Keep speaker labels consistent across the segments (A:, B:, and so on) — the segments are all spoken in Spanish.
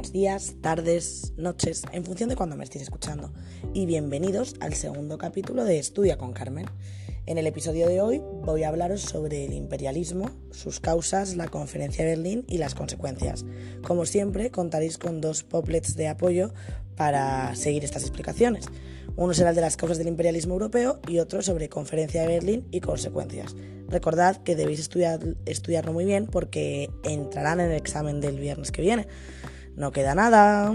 A: buenos días, tardes, noches, en función de cuando me estéis escuchando. Y bienvenidos al segundo capítulo de Estudia con Carmen. En el episodio de hoy voy a hablaros sobre el imperialismo, sus causas, la conferencia de Berlín y las consecuencias. Como siempre, contaréis con dos poplets de apoyo para seguir estas explicaciones. Uno será el de las causas del imperialismo europeo y otro sobre conferencia de Berlín y consecuencias. Recordad que debéis estudiar, estudiarlo muy bien porque entrarán en el examen del viernes que viene. No queda nada.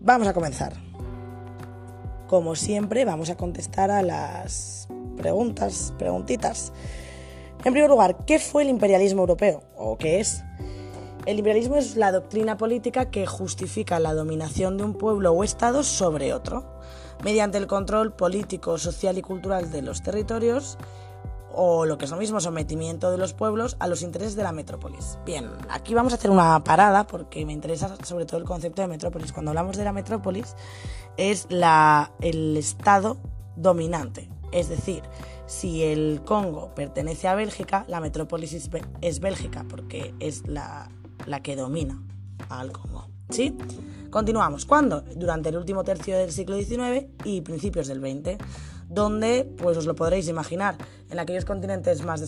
A: Vamos a comenzar. Como siempre, vamos a contestar a las preguntas, preguntitas. En primer lugar, ¿qué fue el imperialismo europeo? ¿O qué es? El imperialismo es la doctrina política que justifica la dominación de un pueblo o estado sobre otro, mediante el control político, social y cultural de los territorios o lo que es lo mismo, sometimiento de los pueblos a los intereses de la metrópolis. Bien, aquí vamos a hacer una parada porque me interesa sobre todo el concepto de metrópolis. Cuando hablamos de la metrópolis es la, el estado dominante, es decir, si el Congo pertenece a Bélgica, la metrópolis es, Bélgica porque es la, la que domina al Congo. ¿Sí? Continuamos. ¿Cuándo? Durante el último tercio del siglo XIX y principios del XX donde, pues os lo podréis imaginar, en aquellos continentes más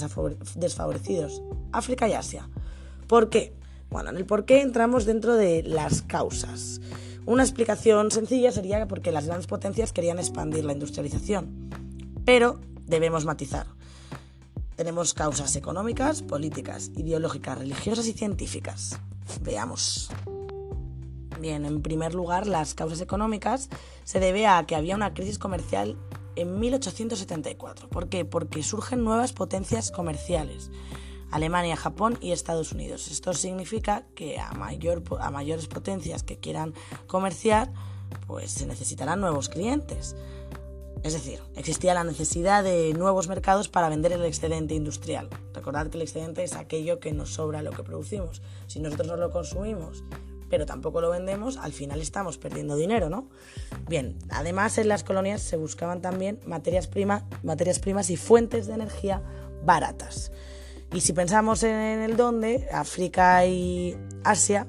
A: desfavorecidos, África y Asia. ¿Por qué? Bueno, en el por qué entramos dentro de las causas. Una explicación sencilla sería porque las grandes potencias querían expandir la industrialización, pero debemos matizar. Tenemos causas económicas, políticas, ideológicas, religiosas y científicas. Veamos. Bien, en primer lugar, las causas económicas se debe a que había una crisis comercial en 1874. ¿Por qué? Porque surgen nuevas potencias comerciales. Alemania, Japón y Estados Unidos. Esto significa que a, mayor, a mayores potencias que quieran comerciar, pues se necesitarán nuevos clientes. Es decir, existía la necesidad de nuevos mercados para vender el excedente industrial. Recordad que el excedente es aquello que nos sobra lo que producimos. Si nosotros no lo consumimos pero tampoco lo vendemos, al final estamos perdiendo dinero, ¿no? Bien, además en las colonias se buscaban también materias, prima, materias primas y fuentes de energía baratas. Y si pensamos en el dónde, África y Asia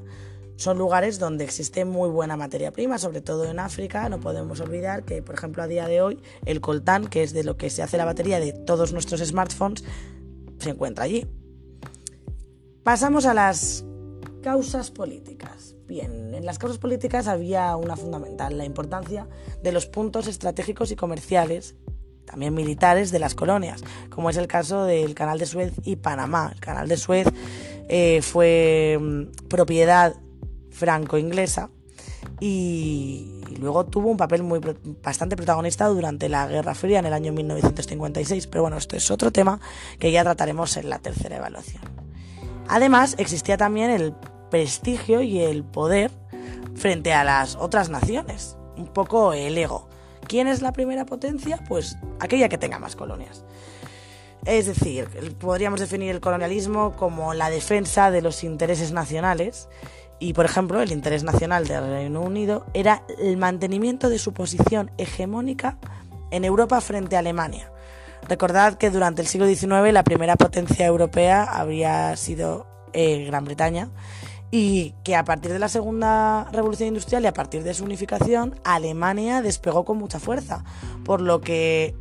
A: son lugares donde existe muy buena materia prima, sobre todo en África. No podemos olvidar que, por ejemplo, a día de hoy, el coltán, que es de lo que se hace la batería de todos nuestros smartphones, se encuentra allí. Pasamos a las Causas políticas. Bien, en las causas políticas había una fundamental, la importancia de los puntos estratégicos y comerciales, también militares, de las colonias, como es el caso del Canal de Suez y Panamá. El Canal de Suez eh, fue mm, propiedad franco-inglesa y, luego tuvo un papel muy bastante protagonista durante la Guerra Fría en el año 1956. Pero bueno, esto es otro tema que ya trataremos en la tercera evaluación. Además, existía también el prestigio y el poder frente a las otras naciones, un poco el ego. ¿Quién es la primera potencia? Pues aquella que tenga más colonias. Es decir, podríamos definir el colonialismo como la defensa de los intereses nacionales y, por ejemplo, el interés nacional del Reino Unido era el mantenimiento de su posición hegemónica en Europa frente a Alemania. Recordad que durante el siglo XIX la primera potencia europea habría sido eh, Gran Bretaña y que a partir de la segunda revolución industrial y a partir de su unificación Alemania despegó con mucha fuerza, por lo que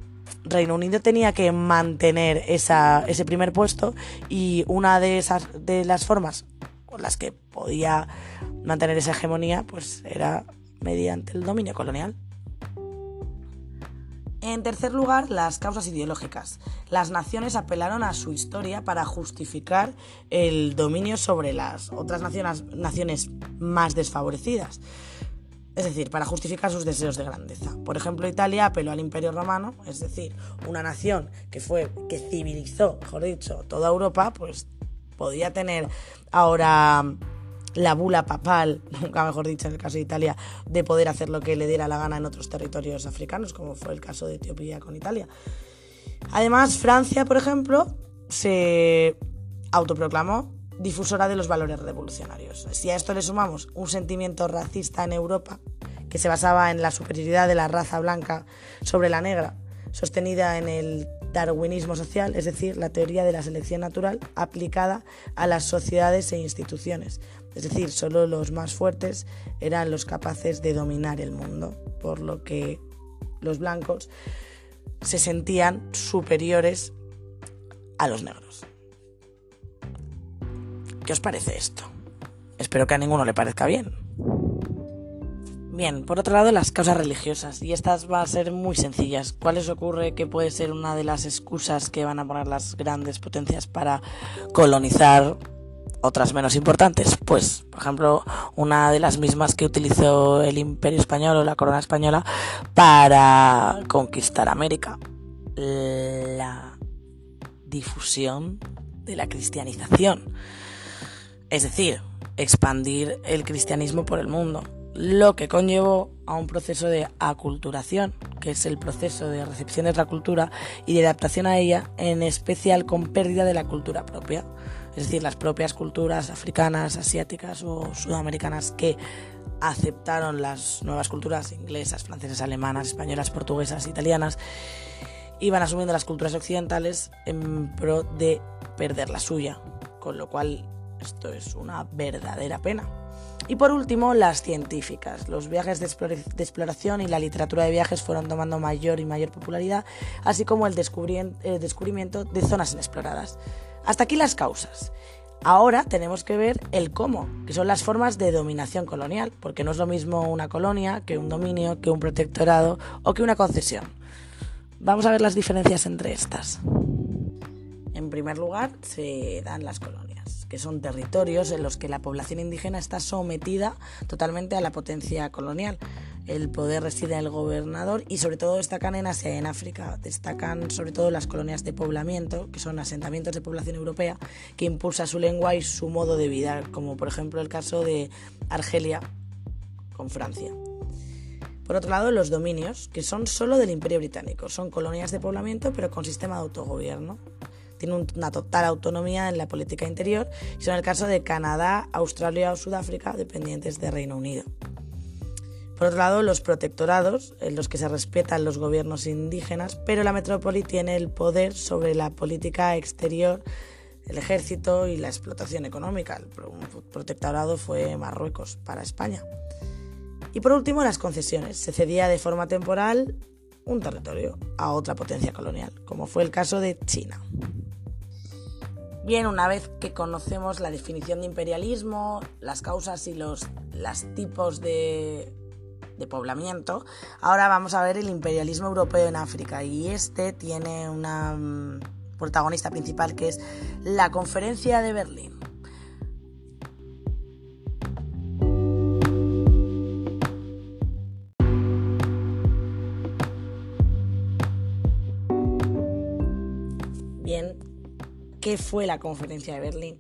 A: Reino Unido tenía que mantener ese primer puesto y una de esas de las formas con las que podía mantener esa hegemonía pues era mediante el dominio colonial. En tercer lugar, las causas ideológicas. Las naciones apelaron a su historia para justificar el dominio sobre las otras naciones, más desfavorecidas. Es decir, para justificar sus deseos de grandeza. Por ejemplo, Italia apeló al Imperio Romano, es decir, una nación que fue que civilizó, mejor dicho, toda Europa, pues podía tener ahora la bula papal, nunca mejor dicho en el caso de Italia, de poder hacer lo que le diera la gana en otros territorios africanos, como fue el caso de Etiopía con Italia. Además, Francia, por ejemplo, se autoproclamó difusora de los valores revolucionarios. Si a esto le sumamos un sentimiento racista en Europa, que se basaba en la superioridad de la raza blanca sobre la negra, sostenida en el darwinismo social, es decir, la teoría de la selección natural aplicada a las sociedades e instituciones. Es decir, solo los más fuertes eran los capaces de dominar el mundo, por lo que los blancos se sentían superiores a los negros. ¿Qué os parece esto? Espero que a ninguno le parezca bien. Bien, por otro lado, las causas religiosas, y estas van a ser muy sencillas. ¿Cuál les ocurre que puede ser una de las excusas que van a poner las grandes potencias para colonizar otras menos importantes? Pues, por ejemplo, una de las mismas que utilizó el Imperio Español o la Corona Española para conquistar América. La difusión de la cristianización. Es decir, expandir el cristianismo por el mundo lo que conllevó a un proceso de aculturación, que es el proceso de recepción de otra cultura y de adaptación a ella, en especial con pérdida de la cultura propia. Es decir, las propias culturas africanas, asiáticas o sudamericanas que aceptaron las nuevas culturas inglesas, francesas, alemanas, españolas, portuguesas, italianas, iban asumiendo las culturas occidentales en pro de perder la suya, con lo cual esto es una verdadera pena. Y por último, las científicas. Los viajes de, exploración y la literatura de viajes fueron tomando mayor y mayor popularidad, así como el, descubrimiento de zonas inexploradas. Hasta aquí las causas. Ahora tenemos que ver el cómo, que son las formas de dominación colonial, porque no es lo mismo una colonia que un dominio, que un protectorado o que una concesión. Vamos a ver las diferencias entre estas. En primer lugar, se dan las colonias que son territorios en los que la población indígena está sometida totalmente a la potencia colonial. El poder reside en el gobernador y sobre todo destacan en Asia y en África. Destacan sobre todo las colonias de poblamiento, que son asentamientos de población europea que impulsa su lengua y su modo de vida, como por ejemplo el caso de Argelia con Francia. Por otro lado, los dominios, que son solo del Imperio Británico. Son colonias de poblamiento, pero con sistema de autogobierno tiene una total autonomía en la política interior y son el caso de Canadá, Australia o Sudáfrica, dependientes de Reino Unido. Por otro lado, los protectorados, en los que se respetan los gobiernos indígenas, pero la metrópoli tiene el poder sobre la política exterior, el ejército y la explotación económica. El protectorado fue Marruecos para España. Y por último, las concesiones. Se cedía de forma temporal un territorio a otra potencia colonial, como fue el caso de China. Bien, una vez que conocemos la definición de imperialismo, las causas y los tipos de, de poblamiento, ahora vamos a ver el imperialismo europeo en África y este tiene una mm, protagonista principal que es la Conferencia de Berlín. Qué fue la conferencia de Berlín.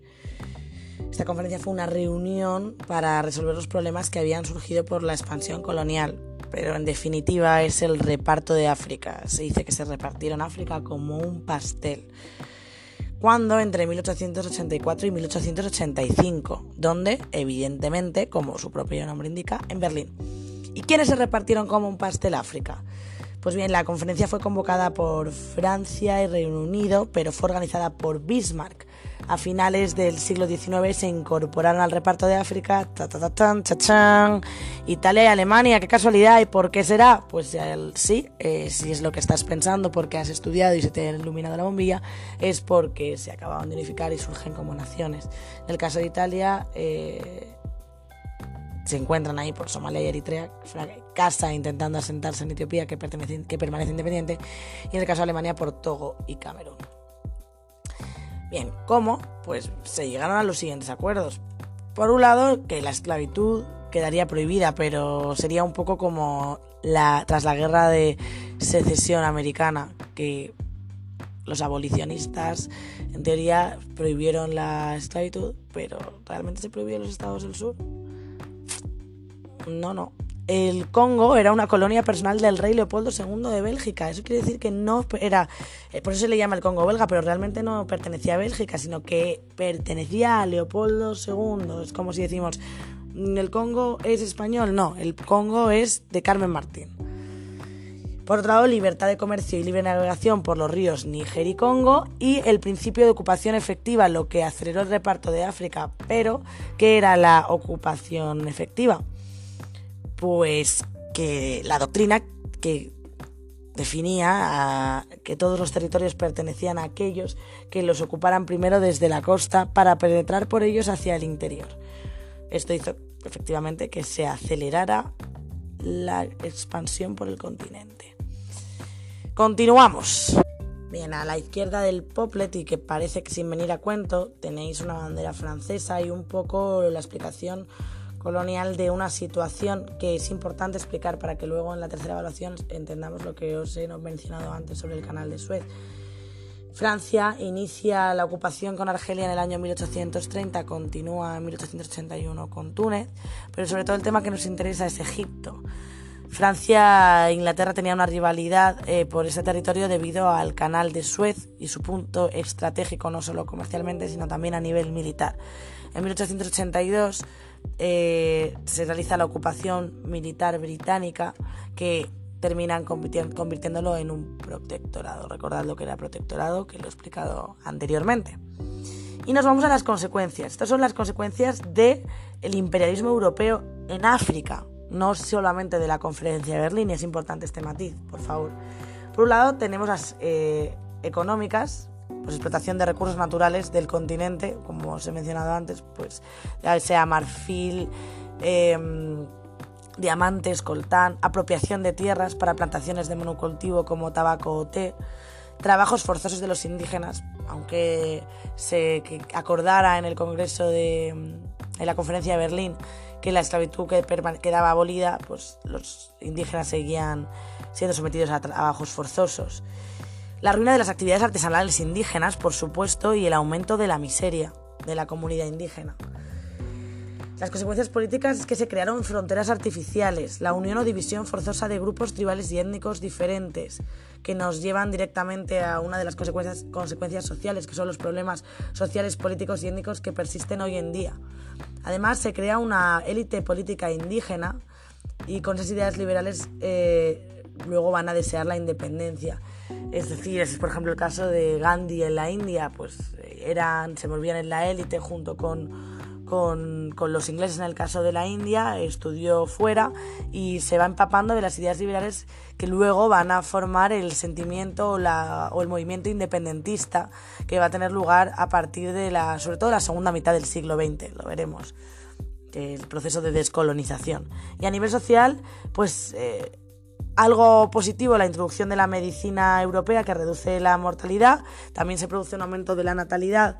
A: Esta conferencia fue una reunión para resolver los problemas que habían surgido por la expansión colonial, pero en definitiva es el reparto de África. Se dice que se repartieron África como un pastel. Cuando entre 1884 y 1885, donde, evidentemente, como su propio nombre indica, en Berlín. ¿Y quiénes se repartieron como un pastel África? Pues bien, la conferencia fue convocada por Francia y Reino Unido, pero fue organizada por Bismarck. A finales del siglo XIX se incorporaron al reparto de África ta, ta, ta, Italia y Alemania. ¡Qué casualidad! ¿Y por qué será? Pues sí, eh, si es lo que estás pensando porque has estudiado y se te ha iluminado la bombilla, es porque se acababan de unificar y surgen como naciones. En el caso de Italia... Eh, se encuentran ahí por Somalia y Eritrea, casa intentando asentarse en Etiopía que, que permanece independiente, y en el caso de Alemania por Togo y Camerún. Bien, ¿cómo? Pues se llegaron a los siguientes acuerdos. Por un lado, que la esclavitud quedaría prohibida, pero sería un poco como la, tras la guerra de secesión americana, que los abolicionistas en teoría prohibieron la esclavitud, pero ¿realmente se prohibió en los estados del sur? No, no. El Congo era una colonia personal del rey Leopoldo II de Bélgica. Eso quiere decir que no era. Eh, por eso se le llama el Congo belga, pero realmente no pertenecía a Bélgica, sino que pertenecía a Leopoldo II. Es como si decimos, ¿el Congo es español? No, el Congo es de Carmen Martín. Por otro lado, libertad de comercio y libre navegación por los ríos Níger y Congo y el principio de ocupación efectiva, lo que aceleró el reparto de África, pero ¿qué era la ocupación efectiva? Pues que la doctrina que definía que todos los territorios pertenecían a aquellos que los ocuparan primero desde la costa para penetrar por ellos hacia el interior. Esto hizo efectivamente que se acelerara la expansión por el continente. Continuamos. Bien, a la izquierda del poplet y que parece que sin venir a cuento tenéis una bandera francesa y un poco la explicación colonial de una situación que es importante explicar para que luego en la tercera evaluación entendamos lo que os he mencionado antes sobre el canal de Suez. Francia inicia la ocupación con Argelia en el año 1830, continúa en 1881 con Túnez, pero sobre todo el tema que nos interesa es Egipto. Francia e Inglaterra tenían una rivalidad eh, por ese territorio debido al canal de Suez y su punto estratégico no solo comercialmente sino también a nivel militar. En 1882 eh, se realiza la ocupación militar británica que terminan convirtiéndolo en un protectorado. Recordad lo que era protectorado, que lo he explicado anteriormente. Y nos vamos a las consecuencias. Estas son las consecuencias del imperialismo europeo en África, no solamente de la conferencia de Berlín, es importante este matiz, por favor. Por un lado tenemos las eh, económicas, pues explotación de recursos naturales del continente, como os he mencionado antes, pues ya sea marfil, em, diamantes, coltán, apropiación de tierras para plantaciones de monocultivo como tabaco o té, trabajos forzosos de los indígenas, aunque se acordara en el Congreso de en la conferencia de Berlín que la esclavitud que quedaba abolida, pues los indígenas seguían siendo sometidos a trabajos forzosos. La ruina de las actividades artesanales indígenas, por supuesto, y el aumento de la miseria de la comunidad indígena. Las consecuencias políticas es que se crearon fronteras artificiales, la unión o división forzosa de grupos tribales y étnicos diferentes, que nos llevan directamente a una de las consecuencias, sociales, que son los problemas sociales, políticos y étnicos que persisten hoy en día. Además, se crea una élite política indígena y con esas ideas liberales eh, luego van a desear la independencia. Es decir, es por ejemplo el caso de Gandhi en la India, pues eran, se volvían en la élite junto con con, los ingleses en el caso de la India, estudió fuera y se va empapando de las ideas liberales que luego van a formar el sentimiento o, la, o el movimiento independentista que va a tener lugar a partir de la, sobre todo la segunda mitad del siglo XX, lo veremos, el proceso de descolonización. Y a nivel social, pues... Eh, algo positivo, la introducción de la medicina europea que reduce la mortalidad, también se produce un aumento de la natalidad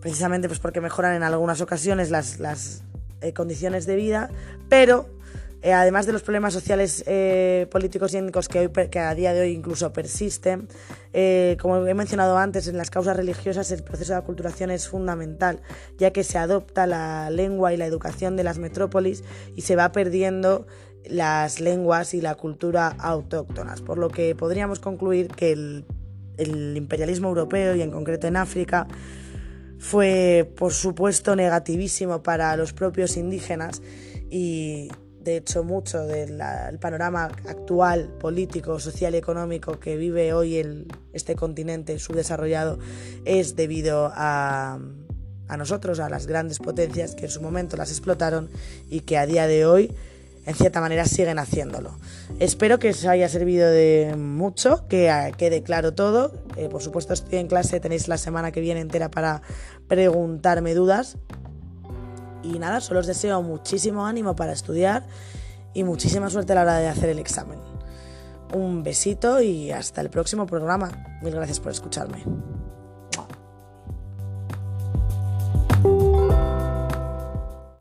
A: precisamente pues porque mejoran en algunas ocasiones las, eh, condiciones de vida, pero eh, además de los problemas sociales, eh, políticos y étnicos que, hoy, que a día de hoy incluso persisten, como he mencionado antes, en las causas religiosas el proceso de aculturación es fundamental, ya que se adopta la lengua y la educación de las metrópolis y se va perdiendo las lenguas y la cultura autóctonas, por lo que podríamos concluir que el imperialismo europeo y en concreto en África fue por supuesto negativísimo para los propios indígenas y de hecho mucho del panorama actual político, social y económico que vive hoy este continente subdesarrollado es debido a, a nosotros, a las grandes potencias que en su momento las explotaron y que a día de hoy en cierta manera siguen haciéndolo. Espero que os haya servido de mucho, que quede claro todo. Eh, por supuesto estoy en clase, tenéis la semana que viene entera para preguntarme dudas. Y nada, solo os deseo muchísimo ánimo para estudiar y muchísima suerte a la hora de hacer el examen. Un besito y hasta el próximo programa. Mil gracias por escucharme.